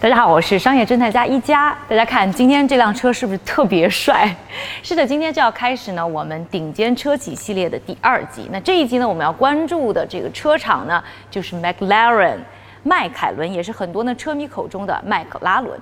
大家好，我是商业侦探家一加。大家看，今天这辆车是不是特别帅？是的，今天就要开始呢，我们顶尖车企系列的第二集。那这一集呢，我们要关注的这个车厂呢，就是 McLaren，迈凯伦，也是很多呢车迷口中的麦克拉伦。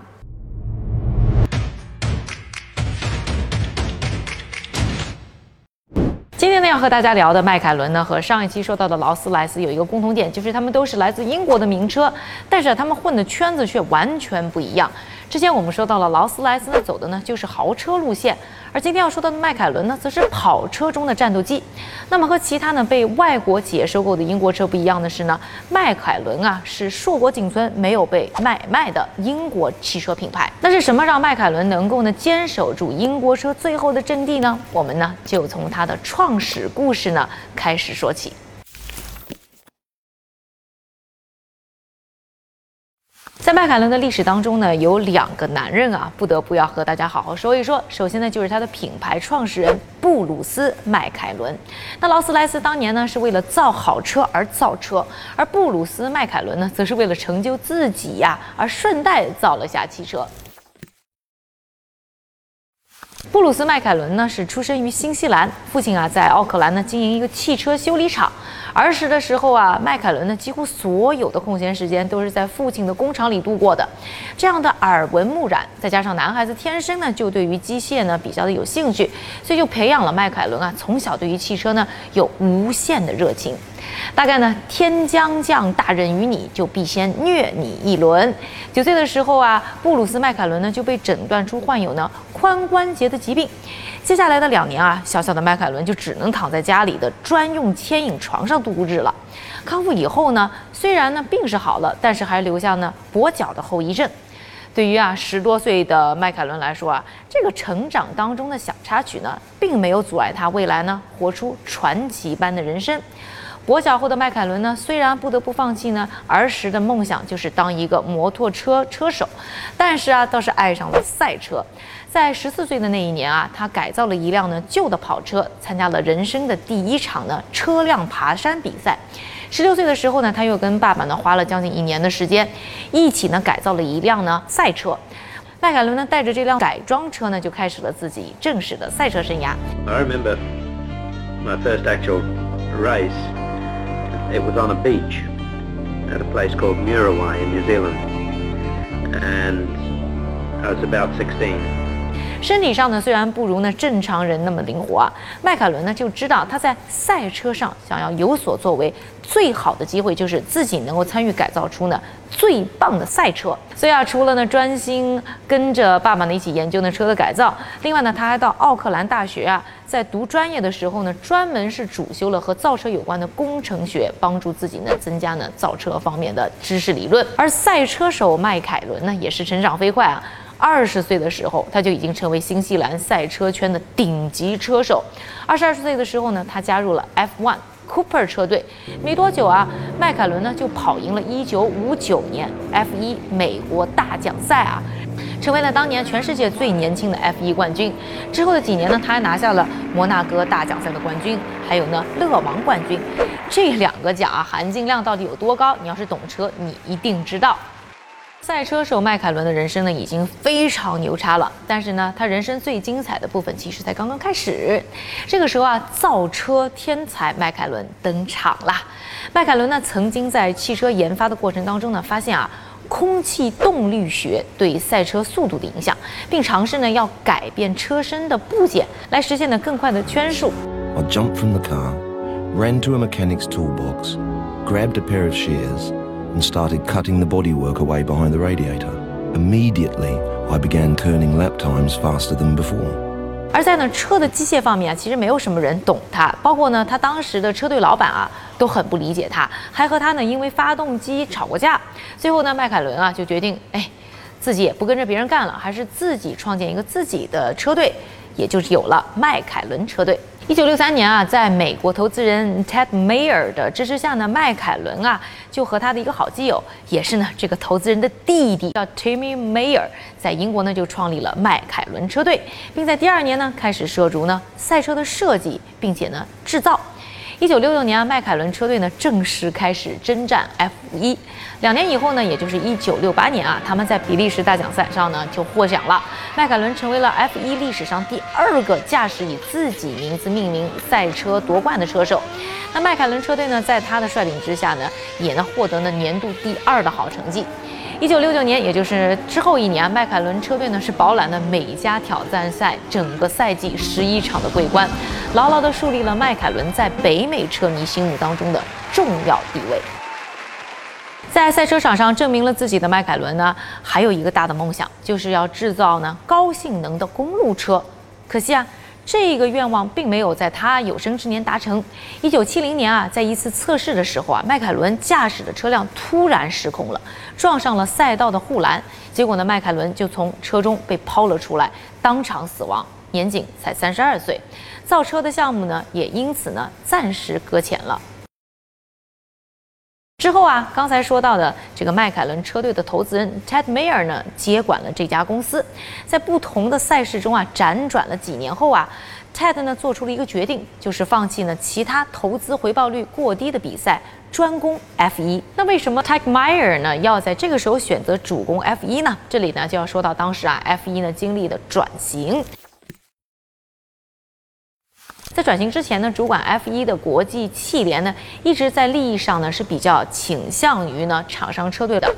天，要和大家聊的迈凯伦呢，和上一期说到的劳斯莱斯有一个共同点，就是他们都是来自英国的名车，但是他们混的圈子却完全不一样。之前我们说到了劳斯莱斯呢，走的呢就是豪车路线，而今天要说到的迈凯伦呢，则是跑车中的战斗机。那么和其他呢被外国企业收购的英国车不一样的是呢，迈凯伦啊是硕果仅存、没有被买卖的英国汽车品牌。那是什么让迈凯伦能够呢坚守住英国车最后的阵地呢？我们呢就从它的创始故事呢开始说起。在迈凯伦的历史当中呢，有两个男人啊，不得不要和大家好好说一说。首先呢，就是他的品牌创始人布鲁斯·迈凯伦。那劳斯莱斯当年呢是为了造好车而造车，而布鲁斯·迈凯伦呢，则是为了成就自己呀，而顺带造了下汽车。布鲁斯·麦凯伦呢是出生于新西兰，父亲啊在奥克兰呢经营一个汽车修理厂。儿时的时候啊，麦凯伦呢几乎所有的空闲时间都是在父亲的工厂里度过的。这样的耳闻目染，再加上男孩子天生呢就对于机械呢比较的有兴趣，所以就培养了麦凯伦啊从小对于汽车呢有无限的热情。大概呢，天将降大任于你，就必先虐你一轮。九岁的时候啊，布鲁斯·麦凯伦呢就被诊断出患有呢髋关节的疾病。接下来的两年啊，小小的麦凯伦就只能躺在家里的专用牵引床上度日了。康复以后呢，虽然呢病是好了，但是还留下呢跛脚的后遗症。对于啊十多岁的麦凯伦来说啊，这个成长当中的小插曲呢，并没有阻碍他未来呢活出传奇般的人生。跛脚后的迈凯伦呢，虽然不得不放弃呢儿时的梦想，就是当一个摩托车车手，但是啊，倒是爱上了赛车。在十四岁的那一年啊，他改造了一辆呢旧的跑车，参加了人生的第一场呢车辆爬山比赛。十六岁的时候呢，他又跟爸爸呢花了将近一年的时间，一起呢改造了一辆呢赛车。迈凯伦呢带着这辆改装车呢，就开始了自己正式的赛车生涯。I remember my first actual race. It was on a beach at a place called Murawai in New Zealand, and I was about 16. 身体上呢，虽然不如呢正常人那么灵活啊，迈凯伦呢就知道他在赛车上想要有所作为，最好的机会就是自己能够参与改造出呢最棒的赛车。所以啊，除了呢专心跟着爸爸呢一起研究呢车的改造，另外呢他还到奥克兰大学啊，在读专业的时候呢，专门是主修了和造车有关的工程学，帮助自己呢增加呢造车方面的知识理论。而赛车手迈凯伦呢，也是成长飞快啊。二十岁的时候，他就已经成为新西兰赛车圈的顶级车手。二十二岁的时候呢，他加入了 F1 Cooper 车队。没多久啊，迈凯伦呢就跑赢了1959年 F1 美国大奖赛啊，成为了当年全世界最年轻的 F1 冠军。之后的几年呢，他还拿下了摩纳哥大奖赛的冠军，还有呢勒王冠军。这两个奖啊，含金量到底有多高？你要是懂车，你一定知道。赛车手迈凯伦的人生呢，已经非常牛叉了。但是呢，他人生最精彩的部分其实才刚刚开始。这个时候啊，造车天才迈凯伦登场啦。迈凯伦呢，曾经在汽车研发的过程当中呢，发现啊，空气动力学对赛车速度的影响，并尝试呢要改变车身的部件，来实现呢更快的圈速。I jumped from the car, ran to a mechanic's toolbox, grabbed a pair of shears. And started cutting the bodywork away behind the radiator. Immediately, I began turning lap times faster than before. 而在呢车的机械方面啊，其实没有什么人懂他，包括呢他当时的车队老板啊都很不理解他，还和他呢因为发动机吵过架。最后呢，迈凯伦啊就决定，哎，自己也不跟着别人干了，还是自己创建一个自己的车队，也就是有了迈凯伦车队。一九六三年啊，在美国投资人 Ted Mayer 的支持下呢，迈凯伦啊就和他的一个好基友，也是呢这个投资人的弟弟叫 Timmy Mayer，在英国呢就创立了迈凯伦车队，并在第二年呢开始涉足呢赛车的设计，并且呢制造。一九六六年啊，迈凯伦车队呢正式开始征战 F 一。两年以后呢，也就是一九六八年啊，他们在比利时大奖赛上呢就获奖了。迈凯伦成为了 F 一历史上第二个驾驶以自己名字命名赛车夺冠的车手。那迈凯伦车队呢，在他的率领之下呢，也呢获得了年度第二的好成绩。一九六九年，也就是之后一年，迈凯伦车队呢是饱览了美加挑战赛整个赛季十一场的桂冠，牢牢地树立了迈凯伦在北美车迷心目当中的重要地位。在赛车场上证明了自己的迈凯伦呢，还有一个大的梦想，就是要制造呢高性能的公路车。可惜啊。这个愿望并没有在他有生之年达成。一九七零年啊，在一次测试的时候啊，迈凯伦驾驶的车辆突然失控了，撞上了赛道的护栏，结果呢，迈凯伦就从车中被抛了出来，当场死亡，年仅才三十二岁。造车的项目呢，也因此呢暂时搁浅了。之后啊，刚才说到的这个迈凯伦车队的投资人 Ted Mayer 呢，接管了这家公司。在不同的赛事中啊，辗转了几年后啊，Ted 呢做出了一个决定，就是放弃呢其他投资回报率过低的比赛，专攻 F1。那为什么 Ted Mayer 呢要在这个时候选择主攻 F1 呢？这里呢就要说到当时啊，F1 呢经历的转型。在转型之前呢，主管 F1 的国际汽联呢，一直在利益上呢是比较倾向于呢厂商车队的。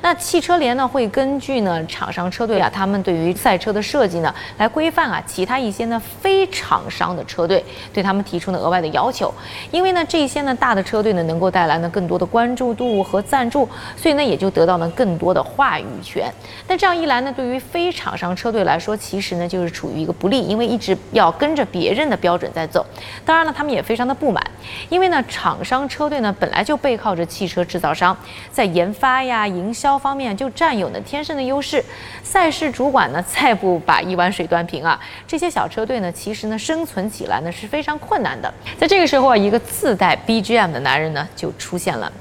那汽车联呢会根据呢厂商车队啊，他们对于赛车的设计呢，来规范啊其他一些呢非厂商的车队对他们提出呢额外的要求。因为呢这些呢大的车队呢能够带来呢更多的关注度和赞助，所以呢也就得到了更多的话语权。但这样一来呢，对于非厂商车队来说，其实呢就是处于一个不利，因为一直要跟着别人的标准在走，当然了，他们也非常的不满，因为呢，厂商车队呢本来就背靠着汽车制造商，在研发呀、营销方面就占有呢天生的优势。赛事主管呢再不把一碗水端平啊，这些小车队呢其实呢生存起来呢是非常困难的。在这个时候啊，一个自带 BGM 的男人呢就出现了。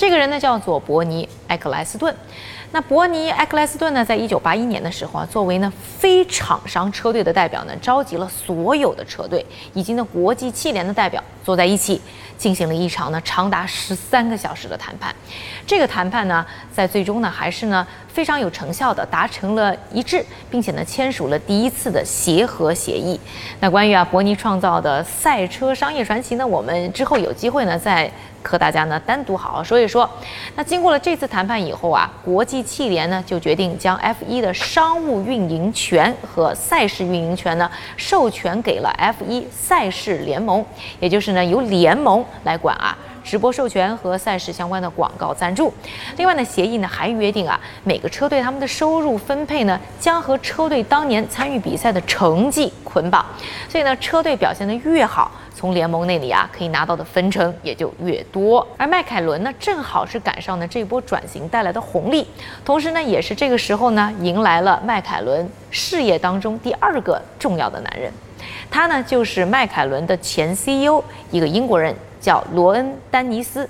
这个人呢叫做伯尼·埃克莱斯顿。那伯尼·埃克莱斯顿呢，在一九八一年的时候啊，作为呢非厂商车队的代表呢，召集了所有的车队以及呢国际汽联的代表坐在一起，进行了一场呢长达十三个小时的谈判。这个谈判呢，在最终呢还是呢非常有成效的达成了一致，并且呢签署了第一次的协和协议。那关于啊伯尼创造的赛车商业传奇呢，我们之后有机会呢再和大家呢单独好好说一说。那经过了这次谈判以后啊，国际汽联呢就决定将 F 一的商务运营权和赛事运营权呢授权给了 F 一赛事联盟，也就是呢由联盟来管啊直播授权和赛事相关的广告赞助。另外呢，协议呢还约定啊每个车队他们的收入分配呢将和车队当年参与比赛的成绩捆绑，所以呢车队表现的越好。从联盟那里啊，可以拿到的分成也就越多。而迈凯伦呢，正好是赶上了这波转型带来的红利，同时呢，也是这个时候呢，迎来了迈凯伦事业当中第二个重要的男人，他呢就是迈凯伦的前 CEO，一个英国人叫罗恩·丹尼斯。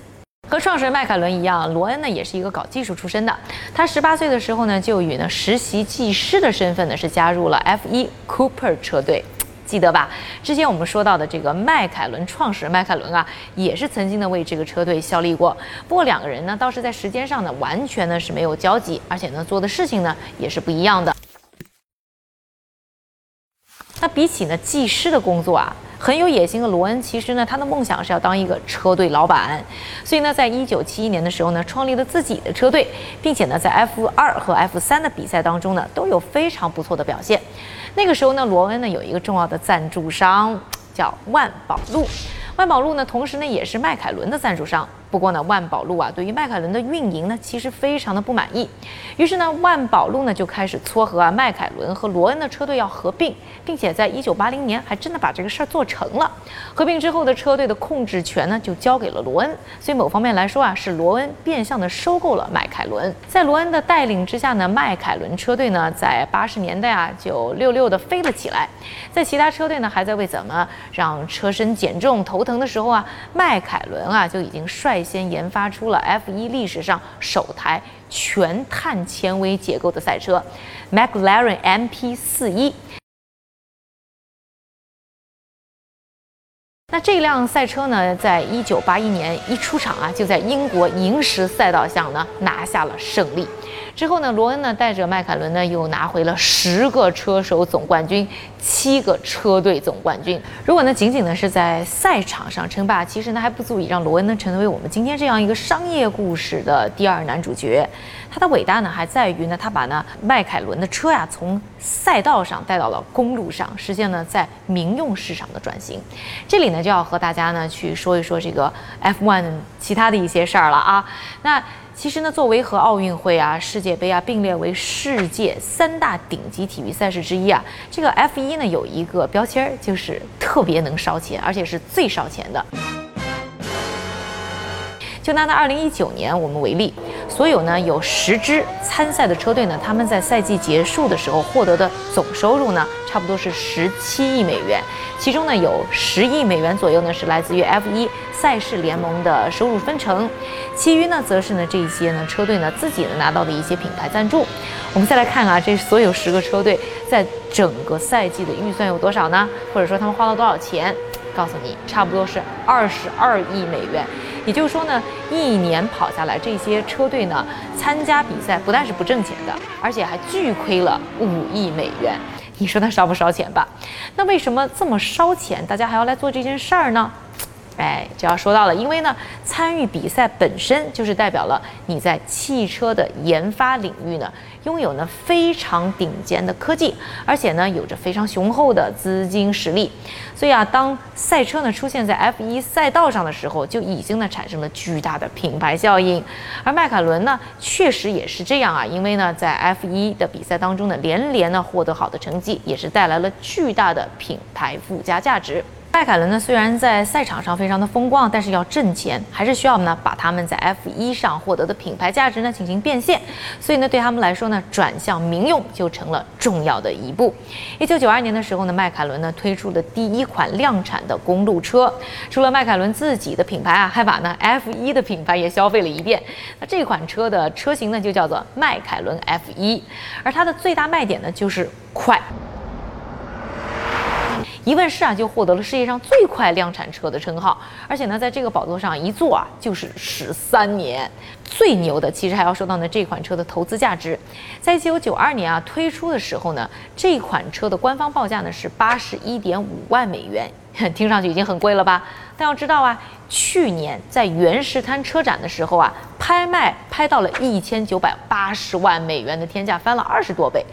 和创始人迈凯伦一样，罗恩呢也是一个搞技术出身的。他十八岁的时候呢，就以呢实习技师的身份呢，是加入了 F1 Cooper 车队。记得吧？之前我们说到的这个迈凯伦创始人迈凯伦啊，也是曾经呢为这个车队效力过。不过两个人呢，倒是在时间上呢，完全呢是没有交集，而且呢做的事情呢也是不一样的。那比起呢技师的工作啊，很有野心的罗恩，其实呢他的梦想是要当一个车队老板。所以呢，在一九七一年的时候呢，创立了自己的车队，并且呢在 F 二和 F 三的比赛当中呢，都有非常不错的表现。那个时候呢，罗恩呢有一个重要的赞助商，叫万宝路。万宝路呢，同时呢也是迈凯伦的赞助商。不过呢，万宝路啊，对于迈凯伦的运营呢，其实非常的不满意。于是呢，万宝路呢就开始撮合啊，迈凯伦和罗恩的车队要合并，并且在一九八零年还真的把这个事儿做成了。合并之后的车队的控制权呢，就交给了罗恩。所以某方面来说啊，是罗恩变相的收购了迈凯伦。在罗恩的带领之下呢，迈凯伦车队呢，在八十年代啊，就溜溜的飞了起来。在其他车队呢，还在为怎么让车身减重头疼的时候啊，迈凯伦啊就已经率。先研发出了 F1 历史上首台全碳纤维结构的赛车，McLaren MP41。那这辆赛车呢，在一九八一年一出场啊，就在英国银石赛道上呢拿下了胜利。之后呢，罗恩呢带着迈凯伦呢又拿回了十个车手总冠军，七个车队总冠军。如果呢仅仅呢是在赛场上称霸，其实呢还不足以让罗恩呢成为我们今天这样一个商业故事的第二男主角。他的伟大呢还在于呢他把呢迈凯伦的车呀从赛道上带到了公路上，实现了在民用市场的转型。这里呢就要和大家呢去说一说这个 F1 其他的一些事儿了啊。那。其实呢，作为和奥运会啊、世界杯啊并列为世界三大顶级体育赛事之一啊，这个 F 一呢有一个标签儿，就是特别能烧钱，而且是最烧钱的。就拿那二零一九年我们为例，所有呢有十支参赛的车队呢，他们在赛季结束的时候获得的总收入呢，差不多是十七亿美元，其中呢有十亿美元左右呢是来自于 F 一赛事联盟的收入分成，其余呢则是呢这些呢车队呢自己呢拿到的一些品牌赞助。我们再来看啊，这所有十个车队在整个赛季的预算有多少呢？或者说他们花了多少钱？告诉你，差不多是二十二亿美元。也就是说呢，一年跑下来，这些车队呢参加比赛不但是不挣钱的，而且还巨亏了五亿美元。你说他烧不烧钱吧？那为什么这么烧钱，大家还要来做这件事儿呢？哎，就要说到了，因为呢，参与比赛本身就是代表了你在汽车的研发领域呢，拥有呢非常顶尖的科技，而且呢有着非常雄厚的资金实力。所以啊，当赛车呢出现在 F1 赛道上的时候，就已经呢产生了巨大的品牌效应。而迈凯伦呢，确实也是这样啊，因为呢在 F1 的比赛当中呢，连连呢获得好的成绩，也是带来了巨大的品牌附加价值。迈凯伦呢，虽然在赛场上非常的风光，但是要挣钱，还是需要呢把他们在 F1 上获得的品牌价值呢进行变现。所以呢，对他们来说呢，转向民用就成了重要的一步。一九九二年的时候呢，迈凯伦呢推出的第一款量产的公路车，除了迈凯伦自己的品牌啊，还把呢 F1 的品牌也消费了一遍。那这款车的车型呢就叫做迈凯伦 F1，而它的最大卖点呢就是快。一问世啊，就获得了世界上最快量产车的称号，而且呢，在这个宝座上一坐啊，就是十三年。最牛的其实还要说到呢，这款车的投资价值，在一九九二年啊推出的时候呢，这款车的官方报价呢是八十一点五万美元，听上去已经很贵了吧？但要知道啊，去年在原石滩车展的时候啊，拍卖拍到了一千九百八十万美元的天价，翻了二十多倍。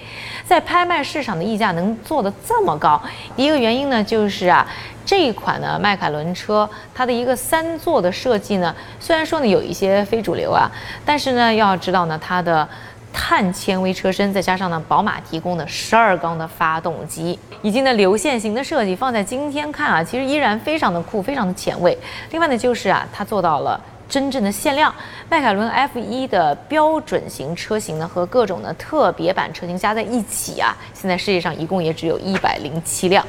在拍卖市场的溢价能做得这么高，一个原因呢就是啊，这款呢迈凯伦车它的一个三座的设计呢，虽然说呢有一些非主流啊，但是呢要知道呢它的。碳纤维车身，再加上呢，宝马提供的十二缸的发动机，以及呢流线型的设计，放在今天看啊，其实依然非常的酷，非常的前卫。另外呢，就是啊，它做到了真正的限量。迈凯伦 F1 的标准型车型呢，和各种的特别版车型加在一起啊，现在世界上一共也只有一百零七辆。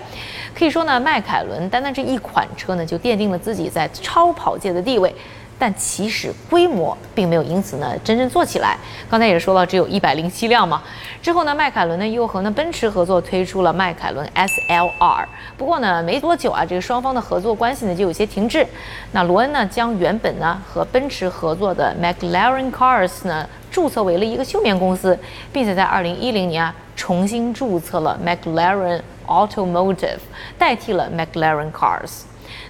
可以说呢，迈凯伦单单这一款车呢，就奠定了自己在超跑界的地位。但其实规模并没有因此呢真正做起来。刚才也说了，只有一百零七辆嘛。之后呢，迈凯伦呢又和呢奔驰合作推出了迈凯伦 SLR。不过呢，没多久啊，这个双方的合作关系呢就有些停滞。那罗恩呢将原本呢和奔驰合作的 McLaren Cars 呢注册为了一个休眠公司，并且在二零一零年啊重新注册了 McLaren Automotive，代替了 McLaren Cars。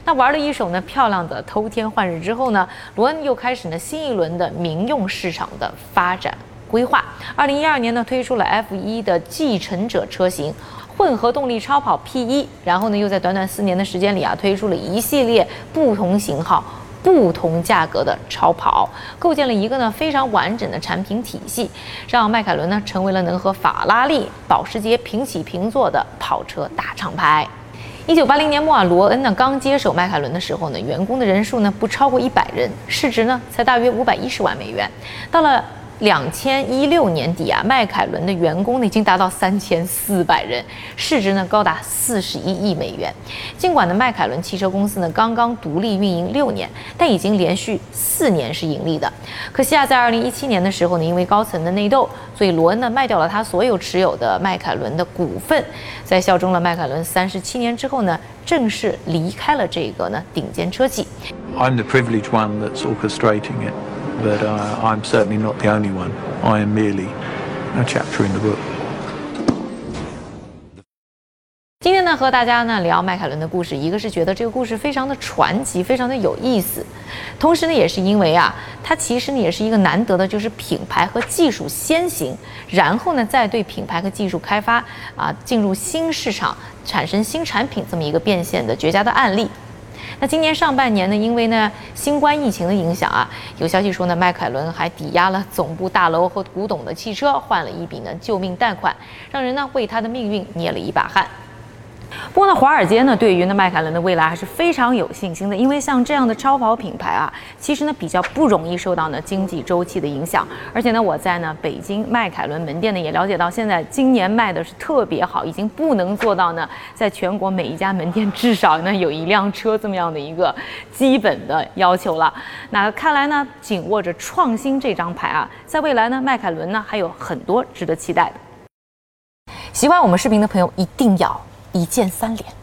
那玩了一手呢漂亮的偷天换日之后呢，罗恩又开始呢新一轮的民用市场的发展规划。二零一二年呢推出了 F 一的继承者车型，混合动力超跑 P 一，然后呢又在短短四年的时间里啊推出了一系列不同型号、不同价格的超跑，构建了一个呢非常完整的产品体系，让迈凯伦呢成为了能和法拉利、保时捷平起平坐的跑车大厂牌。一九八零年末啊，罗恩呢刚接手迈凯伦的时候呢，员工的人数呢不超过一百人，市值呢才大约五百一十万美元。到了两千一六年底啊，迈凯伦的员工呢已经达到三千四百人，市值呢高达四十一亿美元。尽管呢，迈凯伦汽车公司呢刚刚独立运营六年，但已经连续四年是盈利的。可惜啊，在二零一七年的时候呢，因为高层的内斗，所以罗恩呢卖掉了他所有持有的迈凯伦的股份，在效忠了迈凯伦三十七年之后呢，正式离开了这个呢顶尖车企。I'm the privilege one that's orchestrating it. But uh, I'm certainly not the only one. I am merely a chapter in the book. 今天呢，和大家呢聊迈凯伦的故事，一个是觉得这个故事非常的传奇，非常的有意思，同时呢，也是因为啊，它其实呢也是一个难得的，就是品牌和技术先行，然后呢再对品牌和技术开发啊进入新市场，产生新产品这么一个变现的绝佳的案例。那今年上半年呢，因为呢新冠疫情的影响啊，有消息说呢，迈凯伦还抵押了总部大楼和古董的汽车，换了一笔呢救命贷款，让人呢为他的命运捏了一把汗。不过呢，华尔街呢对于呢迈凯伦的未来还是非常有信心的，因为像这样的超跑品牌啊，其实呢比较不容易受到呢经济周期的影响。而且呢，我在呢北京迈凯伦门店呢也了解到，现在今年卖的是特别好，已经不能做到呢在全国每一家门店至少呢有一辆车这么样的一个基本的要求了。那看来呢，紧握着创新这张牌啊，在未来呢迈凯伦呢还有很多值得期待的。喜欢我们视频的朋友一定要。一键三连。